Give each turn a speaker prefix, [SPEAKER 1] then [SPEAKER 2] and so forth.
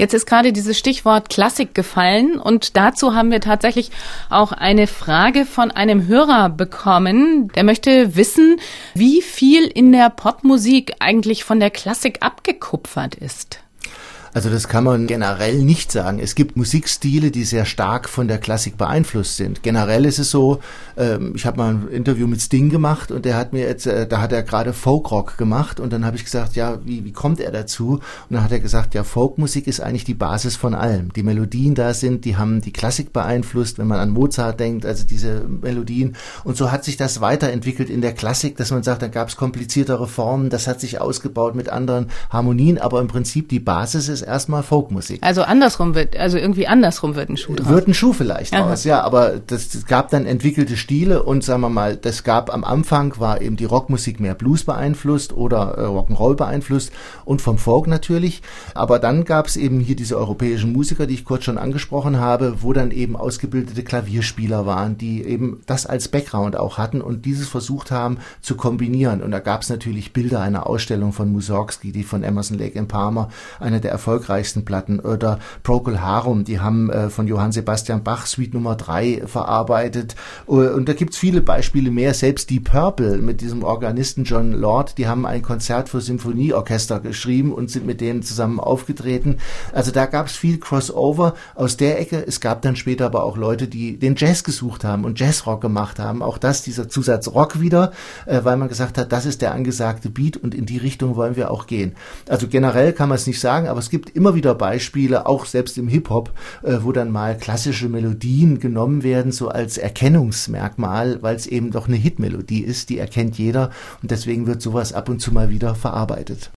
[SPEAKER 1] Jetzt ist gerade dieses Stichwort Klassik gefallen und dazu haben wir tatsächlich auch eine Frage von einem Hörer bekommen. Der möchte wissen, wie viel in der Popmusik eigentlich von der Klassik abgekupfert ist.
[SPEAKER 2] Also das kann man generell nicht sagen. Es gibt Musikstile, die sehr stark von der Klassik beeinflusst sind. Generell ist es so, ähm, ich habe mal ein Interview mit Sting gemacht und der hat mir jetzt, äh, da hat er gerade Folkrock gemacht und dann habe ich gesagt, ja, wie, wie kommt er dazu? Und dann hat er gesagt, ja, Folkmusik ist eigentlich die Basis von allem. Die Melodien da sind, die haben die Klassik beeinflusst, wenn man an Mozart denkt, also diese Melodien. Und so hat sich das weiterentwickelt in der Klassik, dass man sagt, da gab es kompliziertere Formen, das hat sich ausgebaut mit anderen Harmonien, aber im Prinzip die Basis ist ist erstmal Folkmusik.
[SPEAKER 1] Also andersrum wird, also irgendwie andersrum wird ein Schuh draus.
[SPEAKER 2] Wird ein Schuh vielleicht Aha. draus, ja, aber das, das gab dann entwickelte Stile und sagen wir mal, das gab am Anfang war eben die Rockmusik mehr Blues beeinflusst oder äh, Rock'n'Roll beeinflusst und vom Folk natürlich, aber dann gab es eben hier diese europäischen Musiker, die ich kurz schon angesprochen habe, wo dann eben ausgebildete Klavierspieler waren, die eben das als Background auch hatten und dieses versucht haben zu kombinieren und da gab es natürlich Bilder einer Ausstellung von Mussorgsky, die von Emerson Lake in Parma, einer der erfolgreichsten Platten. Oder Procol Harum, die haben äh, von Johann Sebastian Bach Suite Nummer 3 verarbeitet. Äh, und da gibt's viele Beispiele mehr. Selbst die Purple mit diesem Organisten John Lord, die haben ein Konzert für Symphonieorchester geschrieben und sind mit denen zusammen aufgetreten. Also da gab's viel Crossover aus der Ecke. Es gab dann später aber auch Leute, die den Jazz gesucht haben und Jazzrock gemacht haben. Auch das, dieser Zusatz Rock wieder, äh, weil man gesagt hat, das ist der angesagte Beat und in die Richtung wollen wir auch gehen. Also generell kann man es nicht sagen, aber es gibt immer wieder Beispiele, auch selbst im Hip-Hop, äh, wo dann mal klassische Melodien genommen werden, so als Erkennungsmerkmal, weil es eben doch eine Hitmelodie ist, die erkennt jeder und deswegen wird sowas ab und zu mal wieder verarbeitet.